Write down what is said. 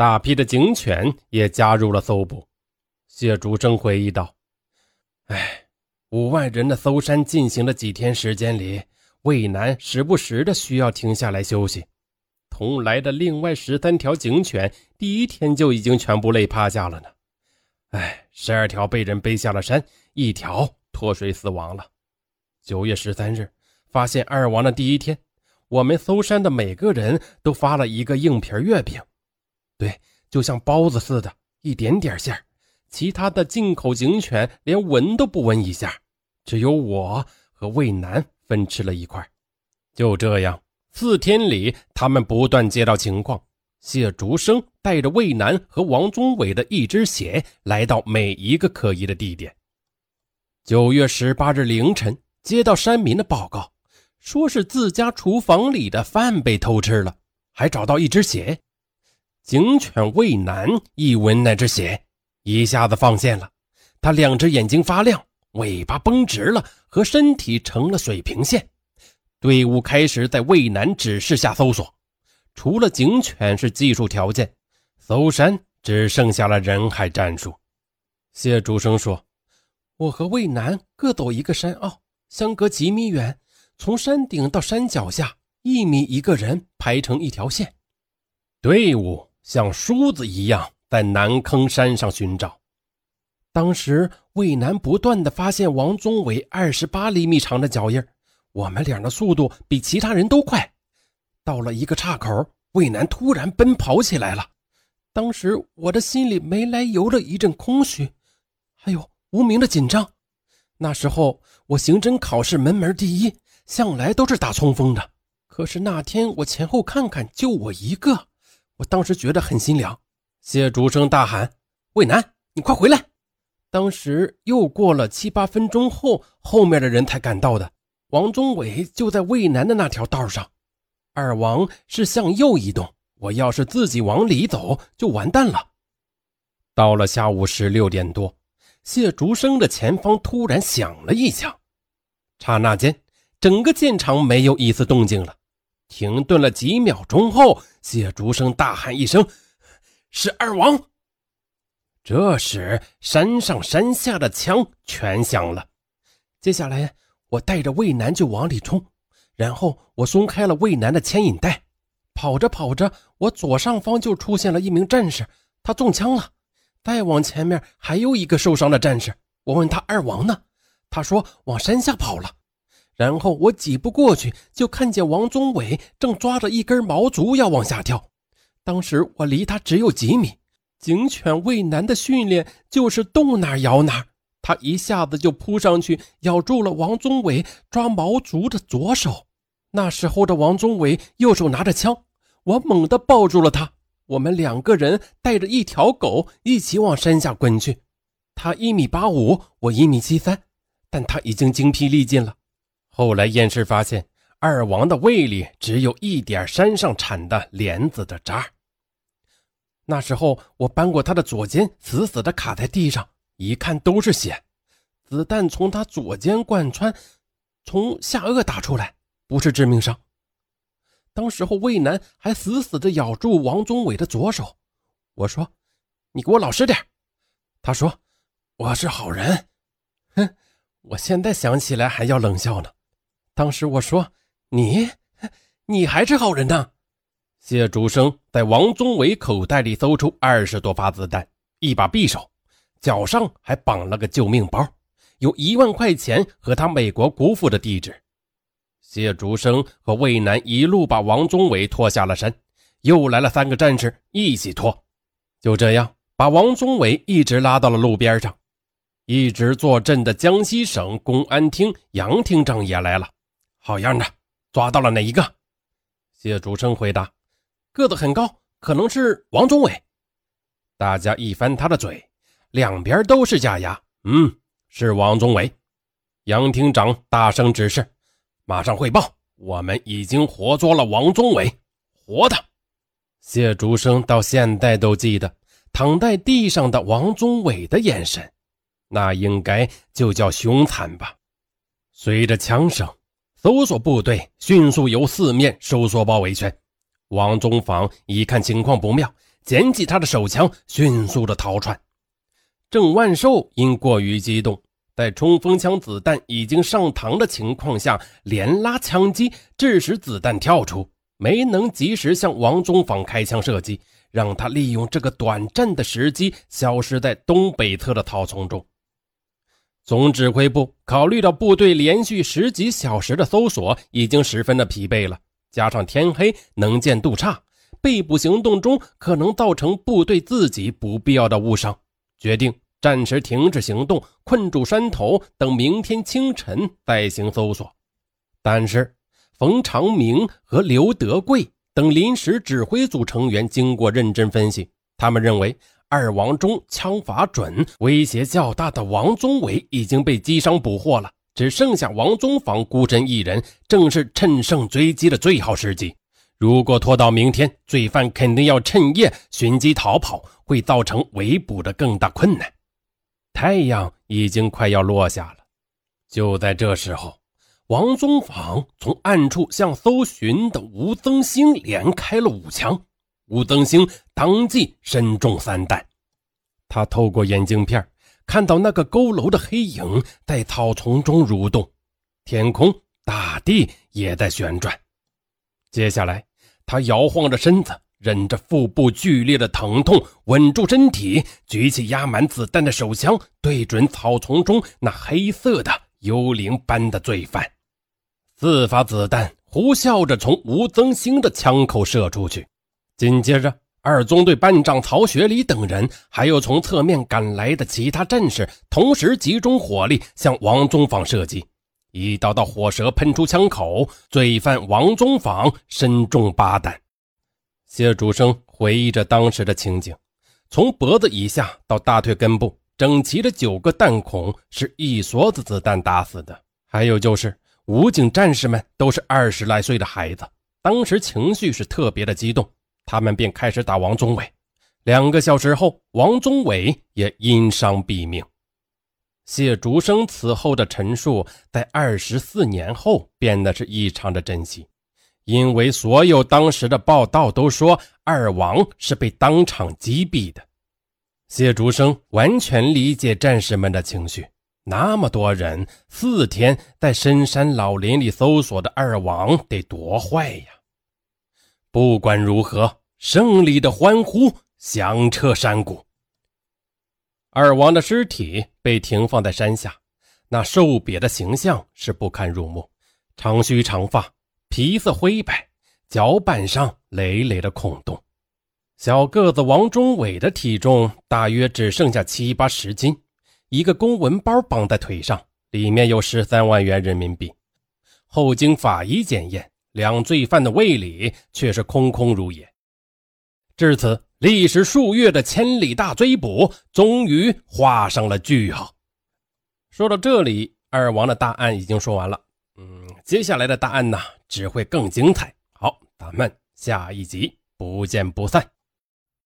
大批的警犬也加入了搜捕。谢竹生回忆道：“哎，五万人的搜山进行了几天时间里，渭南时不时的需要停下来休息。同来的另外十三条警犬，第一天就已经全部累趴下了呢。哎，十二条被人背下了山，一条脱水死亡了。九月十三日，发现二王的第一天，我们搜山的每个人都发了一个硬皮月饼。”对，就像包子似的，一点点馅其他的进口警犬连闻都不闻一下，只有我和魏南分吃了一块。就这样，四天里，他们不断接到情况。谢竹生带着魏南和王宗伟的一只鞋来到每一个可疑的地点。九月十八日凌晨，接到山民的报告，说是自家厨房里的饭被偷吃了，还找到一只鞋。警犬魏南一闻那只血，一下子放线了。他两只眼睛发亮，尾巴绷直了，和身体成了水平线。队伍开始在魏南指示下搜索。除了警犬是技术条件，搜山只剩下了人海战术。谢竹生说：“我和魏南各走一个山坳，相隔几米远，从山顶到山脚下一米一个人排成一条线，队伍。”像梳子一样在南坑山上寻找。当时魏南不断的发现王宗伟二十八厘米长的脚印，我们俩的速度比其他人都快。到了一个岔口，魏南突然奔跑起来了。当时我的心里没来由的一阵空虚，还有无名的紧张。那时候我刑侦考试门门第一，向来都是打冲锋的。可是那天我前后看看，就我一个。我当时觉得很心凉，谢竹生大喊：“魏南，你快回来！”当时又过了七八分钟后，后面的人才赶到的。王忠伟就在魏南的那条道上，二王是向右移动。我要是自己往里走，就完蛋了。到了下午十六点多，谢竹生的前方突然响了一枪，刹那间，整个现场没有一丝动静了。停顿了几秒钟后，谢竹生大喊一声：“是二王！”这时，山上山下的枪全响了。接下来，我带着魏南就往里冲，然后我松开了魏南的牵引带，跑着跑着，我左上方就出现了一名战士，他中枪了。再往前面还有一个受伤的战士，我问他二王呢？他说往山下跑了。然后我几步过去，就看见王宗伟正抓着一根毛竹要往下跳。当时我离他只有几米，警犬畏难的训练就是动哪咬哪。他一下子就扑上去，咬住了王宗伟抓毛竹的左手。那时候的王宗伟右手拿着枪，我猛地抱住了他。我们两个人带着一条狗一起往山下滚去。他一米八五，我一米七三，但他已经精疲力尽了。后来验尸发现，二王的胃里只有一点山上产的莲子的渣。那时候我扳过他的左肩，死死的卡在地上，一看都是血，子弹从他左肩贯穿，从下颚打出来，不是致命伤。当时候魏楠还死死的咬住王宗伟的左手。我说：“你给我老实点。”他说：“我是好人。”哼，我现在想起来还要冷笑呢。当时我说：“你，你还是好人呢。”谢竹生在王宗伟口袋里搜出二十多发子弹，一把匕首，脚上还绑了个救命包，有一万块钱和他美国姑父的地址。谢竹生和魏楠一路把王宗伟拖下了山，又来了三个战士一起拖，就这样把王宗伟一直拉到了路边上。一直坐镇的江西省公安厅杨厅长也来了。好样的，抓到了哪一个？谢竹生回答：“个子很高，可能是王宗伟。”大家一翻他的嘴，两边都是假牙。嗯，是王宗伟。杨厅长大声指示：“马上汇报，我们已经活捉了王宗伟，活的。”谢竹生到现在都记得躺在地上的王宗伟的眼神，那应该就叫凶残吧。随着枪声。搜索部队迅速由四面收缩包围圈。王宗坊一看情况不妙，捡起他的手枪，迅速的逃窜。郑万寿因过于激动，在冲锋枪子弹已经上膛的情况下，连拉枪击，致使子弹跳出，没能及时向王宗坊开枪射击，让他利用这个短暂的时机消失在东北侧的草丛中。总指挥部考虑到部队连续十几小时的搜索已经十分的疲惫了，加上天黑能见度差，被捕行动中可能造成部队自己不必要的误伤。决定暂时停止行动，困住山头，等明天清晨再行搜索。但是，冯长明和刘德贵等临时指挥组成员经过认真分析，他们认为二王中枪法准、威胁较大的王宗伟已经被击伤捕获了，只剩下王宗坊孤身一人，正是趁胜追击的最好时机。如果拖到明天，罪犯肯定要趁夜寻机逃跑，会造成围捕的更大困难。太阳已经快要落下了，就在这时候，王宗坊从暗处向搜寻的吴增兴连开了五枪，吴增兴当即身中三弹。他透过眼镜片看到那个佝偻的黑影在草丛中蠕动，天空、大地也在旋转。接下来。他摇晃着身子，忍着腹部剧烈的疼痛，稳住身体，举起压满子弹的手枪，对准草丛中那黑色的幽灵般的罪犯。四发子弹呼啸着从吴增兴的枪口射出去，紧接着，二中队班长曹学礼等人，还有从侧面赶来的其他战士，同时集中火力向王宗坊射击。一道道火舌喷出枪口，罪犯王宗坊身中八弹。谢主生回忆着当时的情景：从脖子以下到大腿根部，整齐的九个弹孔是一梭子子弹打死的。还有就是，武警战士们都是二十来岁的孩子，当时情绪是特别的激动，他们便开始打王宗伟。两个小时后，王宗伟也因伤毙命。谢竹生此后的陈述，在二十四年后变得是异常的珍惜，因为所有当时的报道都说二王是被当场击毙的。谢竹生完全理解战士们的情绪，那么多人四天在深山老林里搜索的二王得多坏呀！不管如何，胜利的欢呼响彻山谷。二王的尸体被停放在山下，那瘦瘪的形象是不堪入目，长须长发，皮色灰白，脚板上累累的孔洞。小个子王忠伟的体重大约只剩下七八十斤，一个公文包绑在腿上，里面有十三万元人民币。后经法医检验，两罪犯的胃里却是空空如也。至此。历时数月的千里大追捕，终于画上了句号。说到这里，二王的答案已经说完了。嗯，接下来的答案呢，只会更精彩。好，咱们下一集不见不散。